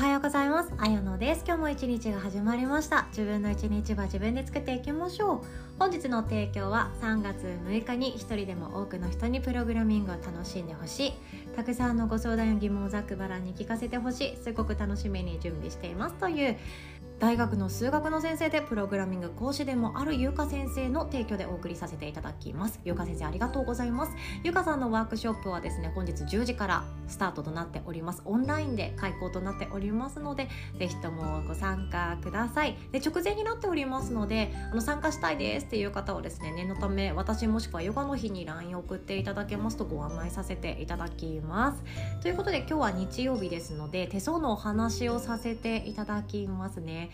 はようございます。あやのです。今日も一日が始まりました。自分の一日は自分で作っていきましょう。本日の提供は3月6日に一人でも多くの人にプログラミングを楽しんでほしい。たくさんのご相談や疑問をざっくばらんに聞かせてほしい。すごく楽しみに準備しています。という大学の数学の先生でプログラミング講師でもあるゆうか先生の提供でお送りさせていただきます。ゆうか先生ありがとうございます。ゆうかさんのワークショップはですね本日10時からスタートとなっております。オンラインで開講となっておりますのでぜひともご参加ください。で直前になっておりますのであの参加したいですっていう方はですね念のため私もしくはヨガの日に LINE 送っていただけますとご案内させていただきます。ということで今日は日曜日ですので手相のお話をさせていただきますね。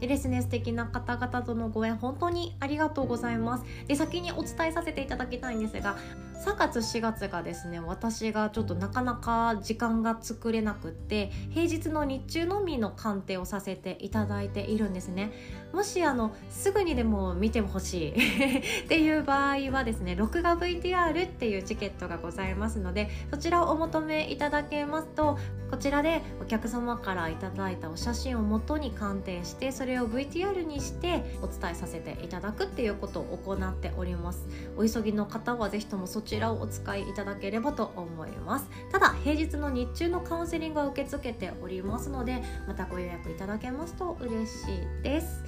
でですね素敵な方々とのご縁本当にありがとうございます。で先にお伝えさせていただきたいんですが3月4月がですね私がちょっとなかなか時間が作れなくって平日の日中のみの鑑定をさせていただいているんですね。もしあのすぐにでも見てほしい っていう場合はですね録画 VTR っていうチケットがございますのでそちらをお求めいただけますとこちらでお客様からいただいたお写真をもとに鑑定してそれを VTR にしてお伝えさせていただくっていうことを行っております。お急ぎの方はぜひともそちらをお使いいただければと思います。ただ平日の日中のカウンセリングは受け付けておりますのでまたご予約いただけますと嬉しいです。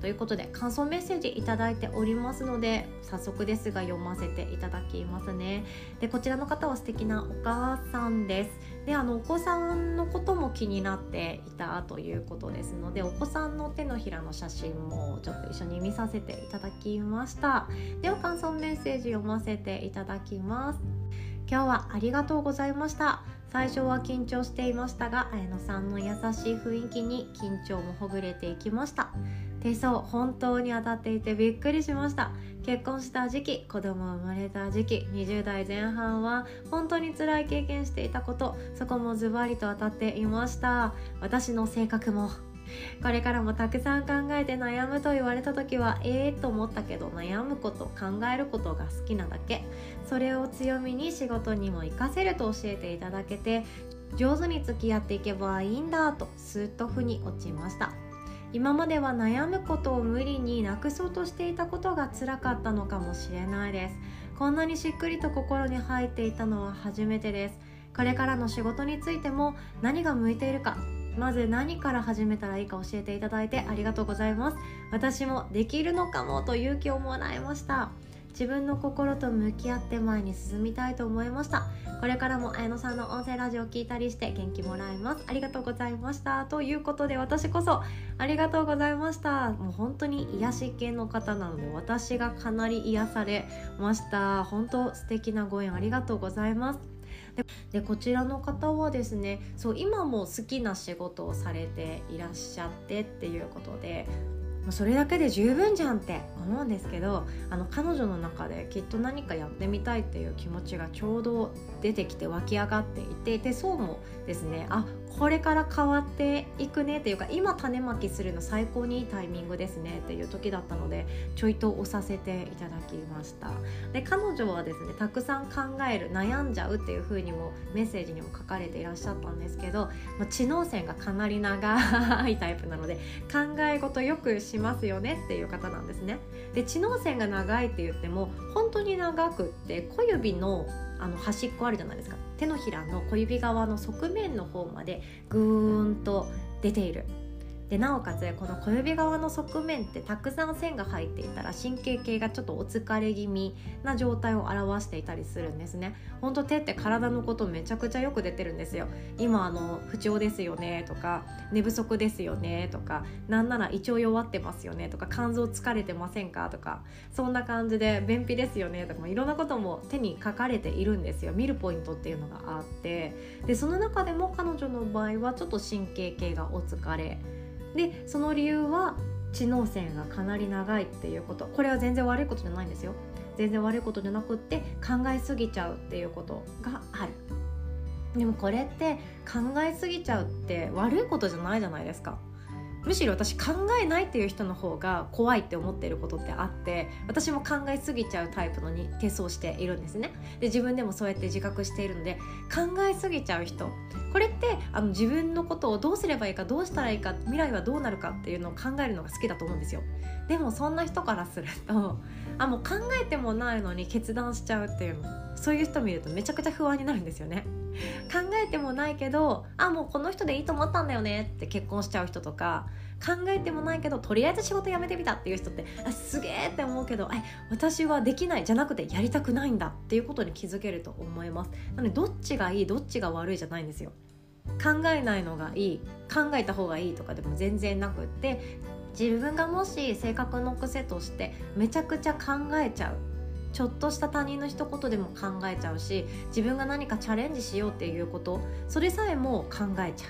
ということで感想メッセージいただいておりますので早速ですが読ませていただきますね。でこちらの方は素敵なお母さんです。であのお子さんのことも気になっていたということですのでお子さんの手のひらの写真もちょっと一緒に見させていただきました。では感想メッセージ読ませていただきます。今日はありがとうございました。最初は緊張していましたが綾乃さんの優しい雰囲気に緊張もほぐれていきました。手相本当に当たっていてびっくりしました。結婚した時期子供生まれた時期20代前半は本当に辛い経験していたことそこもズバリと当たっていました。私の性格もこれからもたくさん考えて悩むと言われた時はええー、と思ったけど悩むこと考えることが好きなだけ。それを強みに仕事にも活かせると教えていただけて上手に付き合っていけばいいんだとスーッと腑に落ちました。今までは悩むことを無理になくそうとしていたことが辛かったのかもしれないです。こんなにしっくりと心に入っていたのは初めてです。これからの仕事についても何が向いているかまず何から始めたらいいか教えていただいてありがとうございます。私もできるのかもと勇気をもらいました。自分の心と向き合って前に進みたいと思いました。これからも綾乃さんの音声ラジオを聞いたりして元気もらいます。ありがとうございました。ということで私こそありがとうございました。もう本当に癒し系の方なので私がかなり癒されました。本当素敵なご縁ありがとうございます。でこちらの方はですねそう今も好きな仕事をされていらっしゃってっていうことでそれだけで十分じゃんって思うんですけどあの彼女の中できっと何かやってみたいっていう気持ちがちょうど出てきて湧き上がっていてでそうもですねあこれから変わっていくねっていうか今種まきするの最高にいいタイミングですねっていう時だったのでちょいと押させていただきました。で彼女はですねたくさん考える悩んじゃうっていう風にもメッセージにも書かれていらっしゃったんですけど、まあ、知能線がかなり長いタイプなので考え事よくしますよねっていう方なんですね。で知能線が長いって言っても本当に長くって小指のあの端っこあるじゃないですか。手のひらの小指側の側面の方までぐーんと出ている。でなおかつこの小指側の側面ってたくさん線が入っていたら神経系がちょっとお疲れ気味な状態を表していたりするんですね。ほんと手って体のことめちゃくちゃよく出てるんですよ。今あの不調ですよねとか寝不足ですよねとかなんなら胃腸弱ってますよねとか肝臓疲れてませんかとかそんな感じで便秘ですよねとかいろんなことも手に書かれているんですよ。見るポイントっていうのがあって。でその中でも彼女の場合はちょっと神経系がお疲れでその理由は知能線がかなり長いっていうこと。これは全然悪いことじゃないんですよ。全然悪いことじゃなくって考えすぎちゃうっていうことがある。でもこれって考えすぎちゃうって悪いことじゃないじゃないですか。むしろ私考えないっていう人の方が怖いって思っていることってあって私も考えすぎちゃうタイプのに手相しているんですね。で自分でもそうやって自覚しているので考えすぎちゃう人。これってあの自分のことをどうすればいいかどうしたらいいか未来はどうなるかっていうのを考えるのが好きだと思うんですよ。でもそんな人からするとあもう考えてもないのに決断しちゃうっていうのそういう人見るとめちゃくちゃ不安になるんですよね。考えてもないけどあもうこの人でいいと思ったんだよねって結婚しちゃう人とか考えてもないけどとりあえず仕事辞めてみたっていう人ってあすげえって思うけどえ私はできないじゃなくてやりたくないんだっていうことに気づけると思います。なのでどっちがいいどっちが悪いじゃないんですよ。考えないのがいい考えた方がいいとかでも全然なくって自分がもし性格の癖としてめちゃくちゃ考えちゃう。ちょっとした他人の一言でも考えちゃうし自分が何かチャレンジしようっていうことそれさえも考えちゃ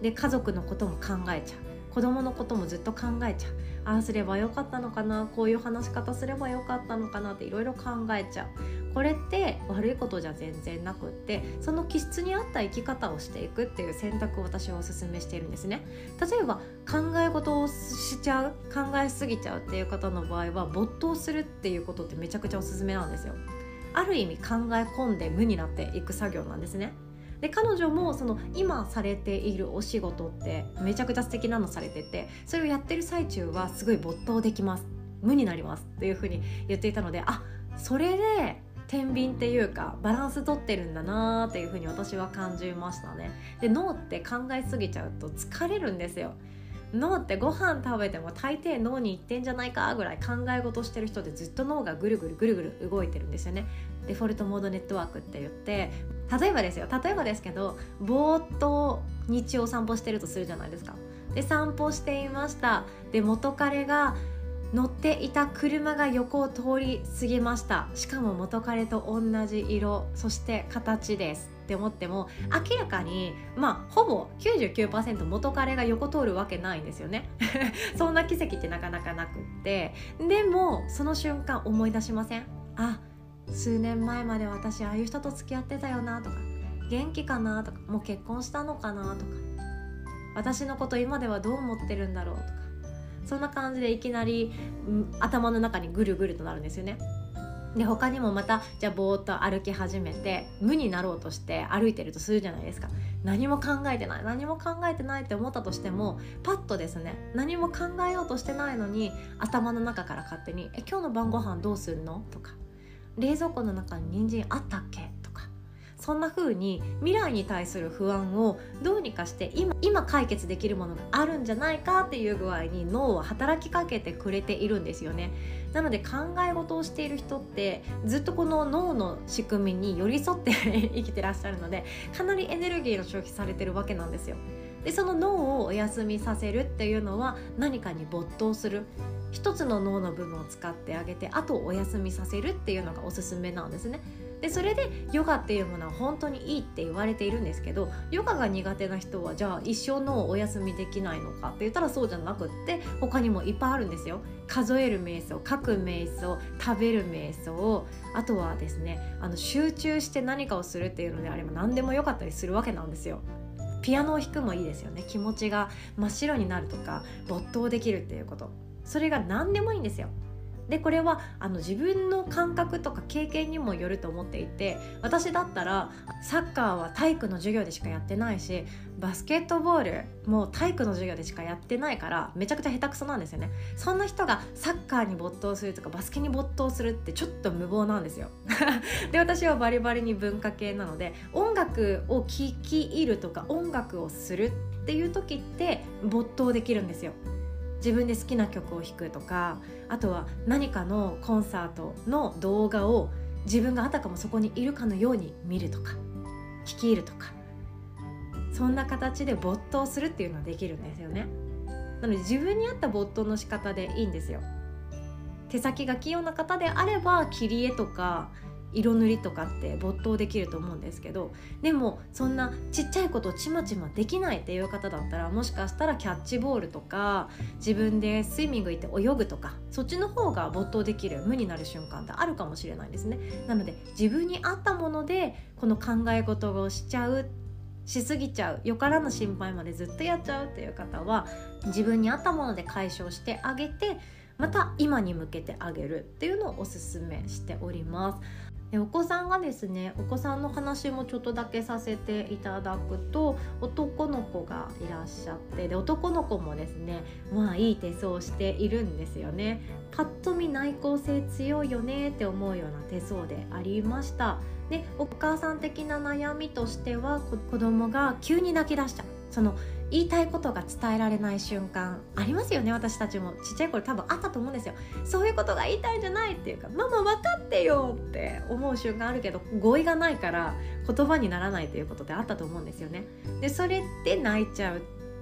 う。で家族のことも考えちゃう。子供のこともずっと考えちゃう。ああすればよかったのかなこういう話し方すればよかったのかなっていろいろ考えちゃう。これって悪いことじゃ全然なくってその気質に合った生き方をしていくっていう選択を私はおすめしているんですね。例えば考え事をしちゃう考えすぎちゃうっていう方の場合は没頭するっていうことってめちゃくちゃおすすめなんですよ。ある意味考え込んで無になっていく作業なんですね。で彼女もその今されているお仕事ってめちゃくちゃ素敵なのされててそれをやってる最中はすごい没頭できます。無になりますっていうふうに言っていたのであそれで天秤っていうかバランス取ってるんだなーっていうふうに私は感じましたね。で脳って考えすぎちゃうと疲れるんですよ。脳ってご飯食べても大抵脳にいってんじゃないかぐらい考え事してる人ってずっと脳がぐるぐるぐるぐる動いてるんですよね。デフォルトモードネットワークって言って。例えばですよ。例えばですけどぼーっと日曜散歩してるとするじゃないですか。で散歩していました。で元彼が乗っていた車が横を通り過ぎました。しかも元彼と同じ色。そして形ですって思っても明らかにまあほぼ99%元彼が横通るわけないんですよね。そんな奇跡ってなかなかなくって。でもその瞬間思い出しませんあ数年前まで私ああいう人と付き合ってたよなとか元気かなとかもう結婚したのかなとか私のこと今ではどう思ってるんだろうとか。そんな感じでいきなり、頭の中にぐるぐるとなるんですよねで他にもまたじゃあぼーっと歩き始めて無になろうとして歩いてるとするじゃないですか何も考えてない何も考えてないって思ったとしてもパッとですね何も考えようとしてないのに頭の中から勝手に「え今日の晩ご飯どうするの?」とか「冷蔵庫の中に人参あったっけ?」そんな風に未来に対する不安をどうにかして今今解決できるものがあるんじゃないかっていう具合に脳は働きかけてくれているんですよね。なので考え事をしている人ってずっとこの脳の仕組みに寄り添って 生きてらっしゃるのでかなりエネルギーの消費されてるわけなんですよ。でその脳をお休みさせるっていうのは何かに没頭する。一つの脳の部分を使ってあげてあとお休みさせるっていうのがおすすめなんですね。でそれでヨガっていうものは本当にいいって言われているんですけどヨガが苦手な人はじゃあ一生のお休みできないのかって言ったらそうじゃなくって他にもいっぱいあるんですよ。数える瞑想書く瞑想食べる瞑想あとはですねあの集中して何かをするっていうのであれば何でもよかったりするわけなんですよ。ピアノを弾くもいいですよね。気持ちが真っ白になるとか没頭できるっていうこと。それが何でもいいんですよ。でこれはあの自分の感覚とか経験にもよると思っていて私だったらサッカーは体育の授業でしかやってないしバスケットボールも体育の授業でしかやってないからめちゃくちゃ下手くそなんですよね。そんな人がサッカーに没頭するとかバスケに没頭するってちょっと無謀なんですよ。で私はバリバリに文化系なので音楽を聴き入るとか音楽をするっていう時って没頭できるんですよ。自分で好きな曲を弾くとかあとは何かのコンサートの動画を自分があたかもそこにいるかのように見るとか聞き入るとかそんな形で没頭するっていうのはできるんですよね。なので自分に合った没頭の仕方でいいんですよ。手先が器用な方であれば切り絵とか色塗りとかって没頭できると思うんですけどでもそんなちっちゃいことちまちまできないっていう方だったらもしかしたらキャッチボールとか自分でスイミング行って泳ぐとかそっちの方が没頭できる無になる瞬間ってあるかもしれないですねなので自分に合ったものでこの考え事をしちゃうしすぎちゃうよからぬ心配までずっとやっちゃうっていう方は自分に合ったもので解消してあげてまた今に向けてあげるっていうのをおすすめしております。でお子さんがですねお子さんの話もちょっとだけさせていただくと男の子がいらっしゃってで男の子もですねまあいい手相しているんですよね。パッと見内向性強いよねって思うような手相でありました。でお母さん的な悩みとしては子供が急に泣き出しちゃうその言いたいことが伝えられない瞬間ありますよね私たちも。ちっちゃい頃多分あったと思うんですよ。そういうことが言いたいんじゃないっていうかママ分かってよって思う瞬間あるけど語彙がないから言葉にならないということってあったと思うんですよね。でそれって泣いちゃうっ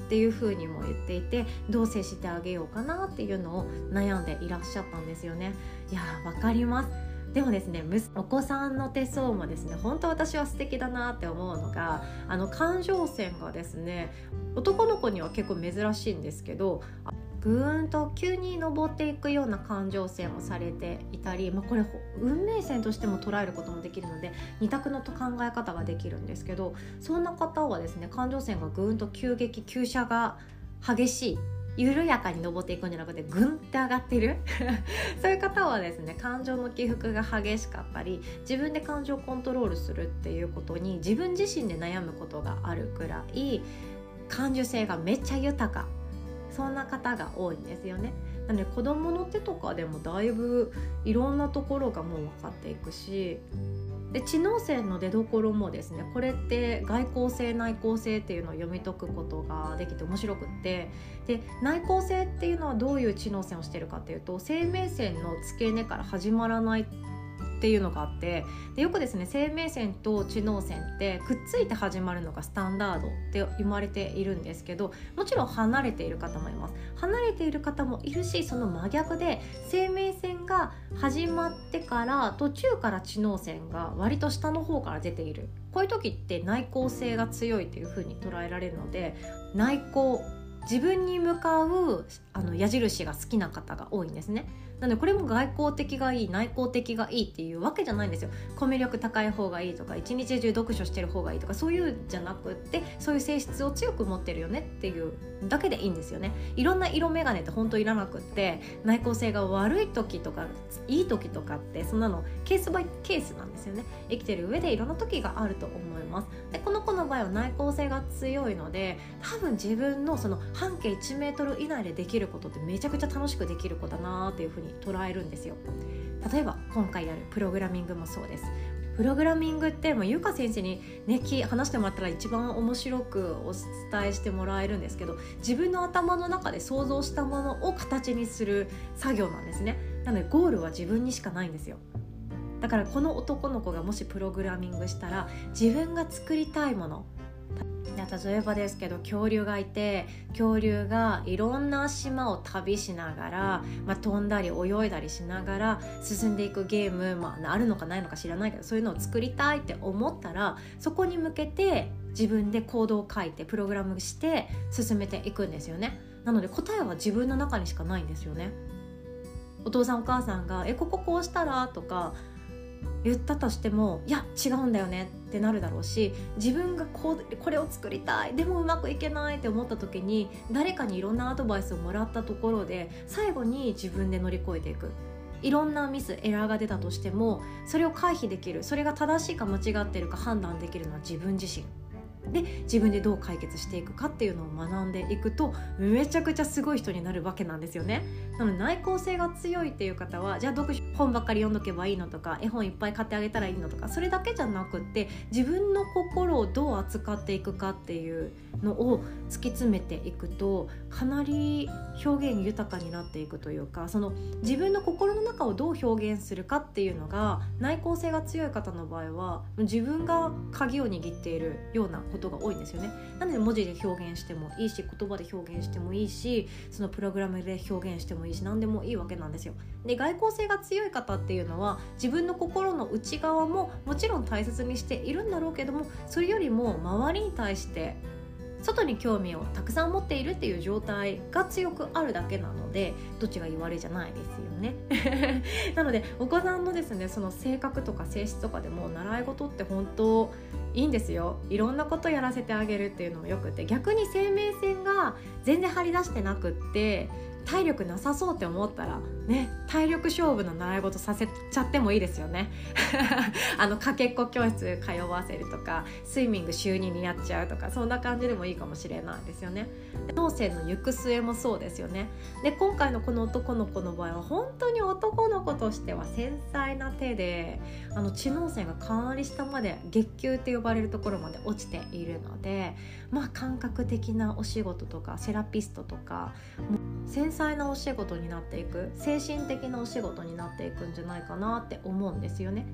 ていう風にも言っていてどう接してあげようかなっていうのを悩んでいらっしゃったんですよね。いやわかります。でもですねお子さんの手相もですね本当私は素敵だなって思うのがあの感情線がですね男の子には結構珍しいんですけどぐーんと急に登っていくような感情線をされていたり、まあ、これ運命線としても捉えることもできるので二択の考え方ができるんですけどそんな方はですね感情線がぐーんと急激急車が激しい緩やかに登っていくんじゃなくてグンって上がってる そういう方はですね感情の起伏が激しかったり自分で感情をコントロールするっていうことに自分自身で悩むことがあるくらい感受性がめっちゃ豊かそんな方が多いんですよね。なので子供の手とかでもだいぶいろんなところがもう分かっていくしで知能線の出どころもですねこれって外交性内向性っていうのを読み解くことができて面白くってで内向性っていうのはどういう知能線をしてるかっていうと生命線の付け根から始まらないっていうのがあってでよくですね生命線と知能線ってくっついて始まるのがスタンダードって言われているんですけどもちろん離れている方もいます。離れている方もいるしその真逆で生命線が始まってから途中から知能線が割と下の方から出ている。こういう時って内向性が強いというふうに捉えられるので内向自分に向かうあの矢印が好きな方が多いんですね。なのでこれも外交的がいい内向的がいいっていうわけじゃないんですよ。コミュ力高い方がいいとか一日中読書してる方がいいとかそういうじゃなくってそういう性質を強く持ってるよねっていうだけでいいんですよね。いろんな色眼鏡って本当いらなくって内向性が悪い時とかいい時とかってそんなのケースバイケースなんですよね。生きてる上でいろんな時があると思います。でこの子の場合は内向性が強いので多分自分のその半径1メートル以内でできることってめちゃくちゃ楽しくできる子だなっていうふうに捉えるんですよ。例えば今回やるプログラミングもそうです。プログラミングってもうゆか先生にね話してもらったら一番面白くお伝えしてもらえるんですけど自分の頭の中で想像したものを形にする作業なんですね。なのでゴールは自分にしかないんですよ。だからこの男の子がもしプログラミングしたら自分が作りたいもの例えばですけど恐竜がいて恐竜がいろんな島を旅しながら、まあ、飛んだり泳いだりしながら進んでいくゲーム、まあ、あるのかないのか知らないけどそういうのを作りたいって思ったらそこに向けて自分でコードを書いてプログラムして進めていくんですよね。なので答えは自分の中にしかないんですよね。お父さんお母さんが「えこここうしたら?」とか言ったとしてもいや違うんだよねってなるだろうし自分がこうこれを作りたいでもうまくいけないって思った時に誰かにいろんなアドバイスをもらったところで最後に自分で乗り越えていく。いろんなミスエラーが出たとしてもそれを回避できるそれが正しいか間違ってるか判断できるのは自分自身。で自分でどう解決していくかっていうのを学んでいくとめちゃくちゃすごい人になるわけなんですよね。なので内向性が強いっていう方はじゃあ読書本ばっかり読んどけばいいのとか絵本いっぱい買ってあげたらいいのとかそれだけじゃなくって自分の心をどう扱っていくかっていうのを突き詰めていくとかなり表現豊かになっていくというかその自分の心の中をどう表現するかっていうのが内向性が強い方の場合は自分が鍵を握っているようなことことが多いんですよね。なので文字で表現してもいいし言葉で表現してもいいしそのプログラムで表現してもいいし何でもいいわけなんですよ。で外交性が強い方っていうのは自分の心の内側ももちろん大切にしているんだろうけどもそれよりも周りに対して外に興味をたくさん持っているっていう状態が強くあるだけなのでどっちが言われじゃないですよね なのでお子さんのですねその性格とか性質とかでも習い事って本当いいんですよ。いろんなことやらせてあげるっていうのもよくて。逆に生命線が全然張り出してなくって体力なさそうって思ったらね体力勝負の習い事させちゃってもいいですよね。あのかけっこ教室通わせるとかスイミング週2にやっちゃうとかそんな感じでもいいかもしれないですよね。脳性の行く末もそうですよね。で今回のこの男の子の場合は本当に男の子としては繊細な手であの知能線がかなり下まで月給って呼ばれるところまで落ちているのでまあ感覚的なお仕事とかセラピストとか繊細なお仕事になっていく。精精神的なお仕事になっていくんじゃないかなって思うんですよね。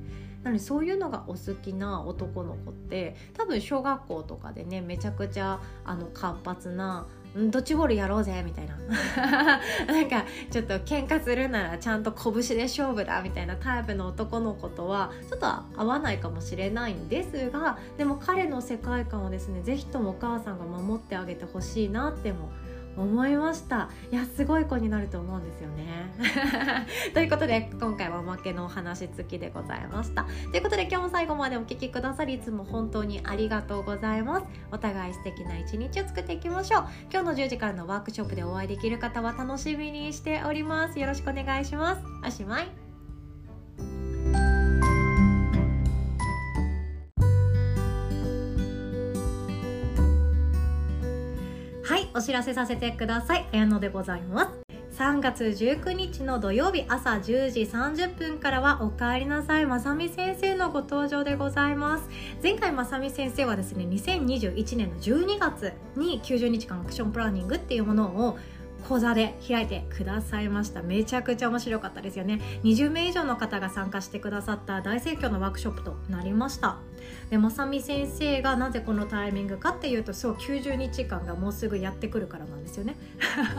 なのでそういうのがお好きな男の子って多分小学校とかでねめちゃくちゃあの活発なドッジボールやろうぜみたいな なんかちょっと喧嘩するならちゃんと拳で勝負だみたいなタイプの男の子とはちょっと合わないかもしれないんですがでも彼の世界観をですね是非ともお母さんが守ってあげてほしいなっても思いま思いました。いやすごい子になると思うんですよね。ということで今回はおまけのお話付きでございました。ということで今日も最後までお聴きくださりいつも本当にありがとうございます。お互い素敵な一日を作っていきましょう。今日の10時からのワークショップでお会いできる方は楽しみにしております。よろしくお願いします。おしまい。お知らせさせてください。綾野でございます。3月19日の土曜日朝10時30分からはおかえりなさい。まさみ先生のご登場でございます。前回まさみ先生はですね2021年の12月に90日間アクションプランニングっていうものを講座で開いてくださいました。めちゃくちゃ面白かったですよね。20名以上の方が参加してくださった大盛況のワークショップとなりました。でまさみ先生がなぜこのタイミングかっていうとそう90日間がもうすぐやってくるからなんですよね。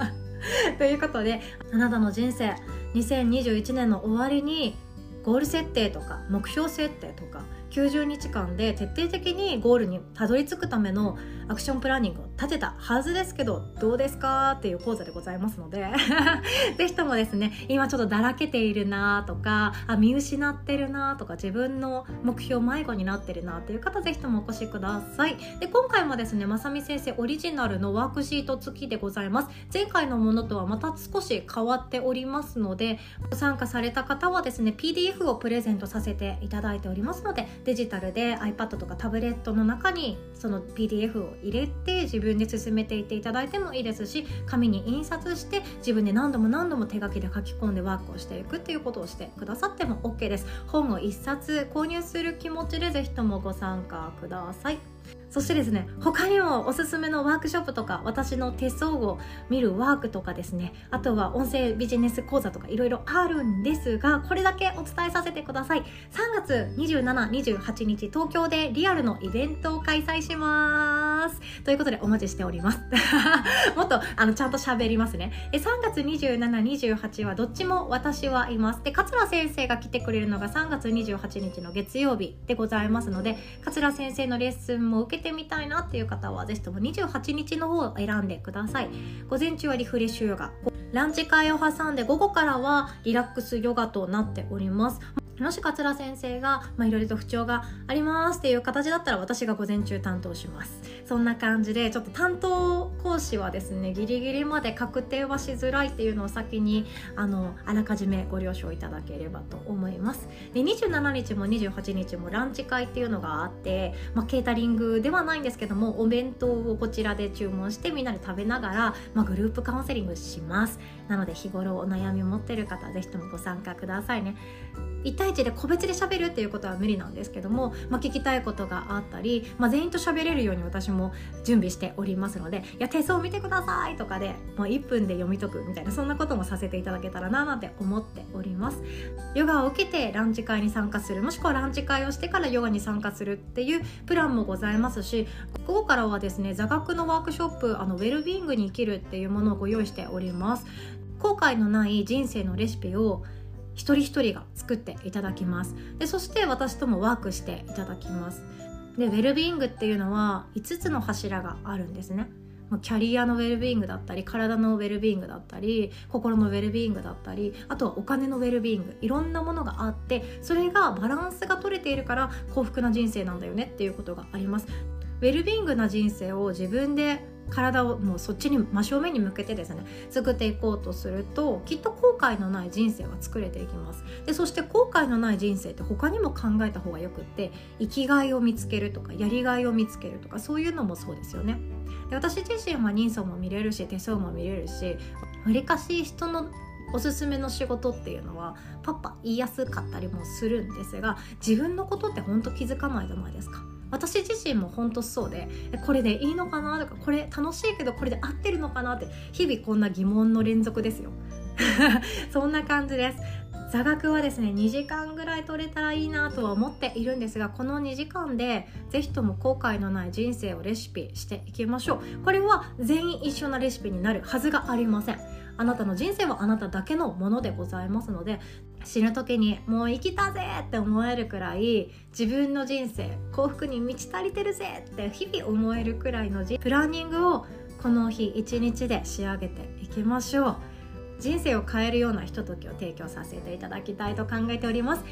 ということであなたの人生2021年の終わりにゴール設定とか目標設定とか90日間で徹底的にゴールにたどり着くためのアクションプランニングを立てたはずですけどどうですかっていう講座でございますので ぜひともですね今ちょっとだらけているなとかあ見失ってるなとか自分の目標迷子になってるなっていう方ぜひともお越しください。で今回もですねまさみ先生オリジナルのワークシート付きでございます。前回のものとはまた少し変わっておりますのでご参加された方はですね PDF をプレゼントさせていただいておりますのでデジタルで iPad とかタブレットの中にその PDF を入れて自分分で進めていっていただいてもいいですし紙に印刷して自分で何度も何度も手書きで書き込んでワークをしていくっていうことをしてくださっても OK です。本を1冊購入する気持ちで是非ともご参加ください。そしてですね他にもおすすめのワークショップとか私の手相を見るワークとかですねあとは音声ビジネス講座とかいろいろあるんですがこれだけお伝えさせてください。3月2728日東京でリアルのイベントを開催します。ということでお待ちしております。もっとあのちゃんと喋りますね。で3月2728はどっちも私はいます。で桂先生が来てくれるのが3月28日の月曜日でございますので桂先生のレッスンも受けててみたいなっていう方はぜひとも28日の方を選んでください。午前中はリフレッシュヨガ。ランチ会を挟んで午後からはリラックスヨガとなっております。もし桂先生がいろいろと不調がありますっていう形だったら私が午前中担当します。そんな感じでちょっと担当講師はですねギリギリまで確定はしづらいっていうのを先にあのあらかじめご了承いただければと思います。で27日も28日もランチ会っていうのがあって、まあ、ケータリングではないんですけどもお弁当をこちらで注文してみんなで食べながら、まあ、グループカウンセリングします。なので日頃お悩みを持ってる方ぜひともご参加くださいね。対1で個別で喋るっていうことは無理なんですけども、まあ、聞きたいことがあったり、まあ、全員と喋れるように私も準備しておりますので「いや手相見てください」とかでもう1分で読み解くみたいなそんなこともさせていただけたらななんて思っております。ヨガを受けてランチ会に参加するもしくはランチ会をしてからヨガに参加するっていうプランもございますし午後からはですね座学のワークショップあのウェルビーイングに生きるっていうものをご用意しております。後悔のない人生のレシピを一人一人が作っていただきます。でそして私ともワークしていただきます。でウェルビーイングっていうのは5つの柱があるんですね。キャリアのウェルビーイングだったり体のウェルビーイングだったり心のウェルビーイングだったりあとはお金のウェルビーイング。いろんなものがあってそれがバランスが取れているから幸福な人生なんだよねっていうことがあります。ウェルビーイングな人生を自分で体をもうそっちに真正面に向けてですね作っていこうとするときっと後悔のない人生は作れていきます。でそして後悔のない人生って他にも考えた方がよくって生きがいを見つけるとかやりがいを見つけるとかそういうのもそうですよね。で私自身は人相も見れるし手相も見れるしわりかし人のおすすめの仕事っていうのはパッパ言いやすかったりもするんですが自分のことってほんと気づかないじゃないですか。私自身も本当そうでこれでいいのかな？とかこれ楽しいけどこれで合ってるのかな？って日々こんな疑問の連続ですよ。そんな感じです。座学はですね2時間ぐらい取れたらいいなとは思っているんですがこの2時間で是非とも後悔のない人生をレシピしていきましょう。これは全員一緒なレシピになるはずがありません。あなたの人生はあなただけのものでございますので死ぬ時にもう生きたぜって思えるくらい自分の人生幸福に満ち足りてるぜって日々思えるくらいのプランニングをこの日一日で仕上げていきましょう。人生を変えるようなひとときを提供させていただきたいと考えております。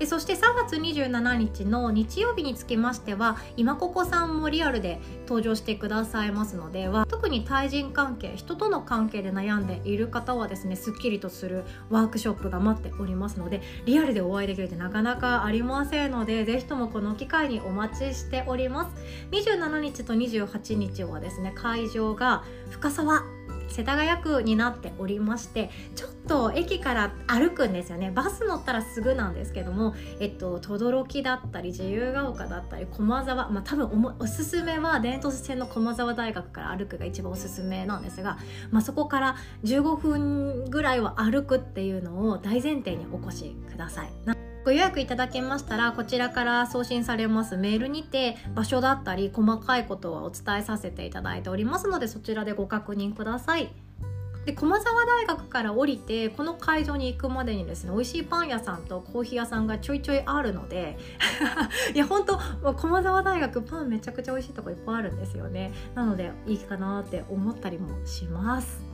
でそして3月27日の日曜日につきましては今ここさんもリアルで登場してくださいますのでは特に対人関係人との関係で悩んでいる方はですねすっきりとするワークショップが待っておりますのでリアルでお会いできるってなかなかありませんのでぜひともこの機会にお待ちしております。27日と28日はですね会場が深沢世田谷区になっておりましてちょっと駅から歩くんですよねバス乗ったらすぐなんですけどもえっと轟だったり自由が丘だったり駒沢まあ多分おすすめは伝統線の駒沢大学から歩くが一番おすすめなんですが、まあ、そこから15分ぐらいは歩くっていうのを大前提にお越しください。ご予約いただけましたらこちらから送信されます。メールにて場所だったり細かいことはお伝えさせていただいておりますのでそちらでご確認ください。で駒沢大学から降りてこの会場に行くまでにですね美味しいパン屋さんとコーヒー屋さんがちょいちょいあるので いや本当駒沢大学パンめちゃくちゃ美味しいとこいっぱいあるんですよね。なのでいいかなって思ったりもします。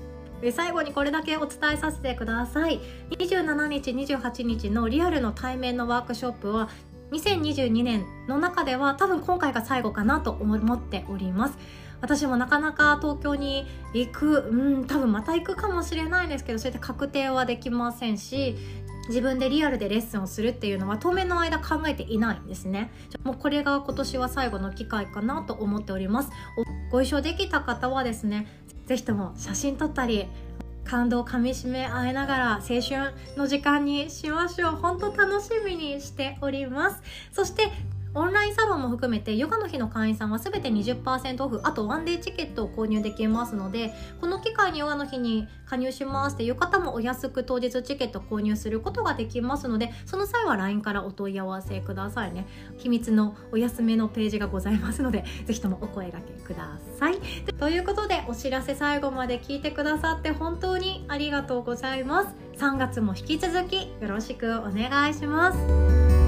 最後にこれだけお伝えさせてください。27日28日のリアルの対面のワークショップは2022年の中では多分今回が最後かなと思っております。私もなかなか東京に行くうん多分また行くかもしれないですけどそうやって確定はできませんし自分でリアルでレッスンをするっていうのは当面の間考えていないんですね。もうこれが今年は最後の機会かなと思っております。ご一緒できた方はですね是非とも写真撮ったり感動かみしめ合いながら青春の時間にしましょう。本当楽しみにしております。そしてオンラインサロンも含めてヨガの日の会員さんは全て20%オフあとワンデーチケットを購入できますのでこの機会にヨガの日に加入しますっていう方もお安く当日チケット購入することができますのでその際は LINE からお問い合わせくださいね。秘密のお休みのページがございますのでぜひともお声がけください。ということでお知らせ最後まで聞いてくださって本当にありがとうございます。3月も引き続きよろしくお願いします。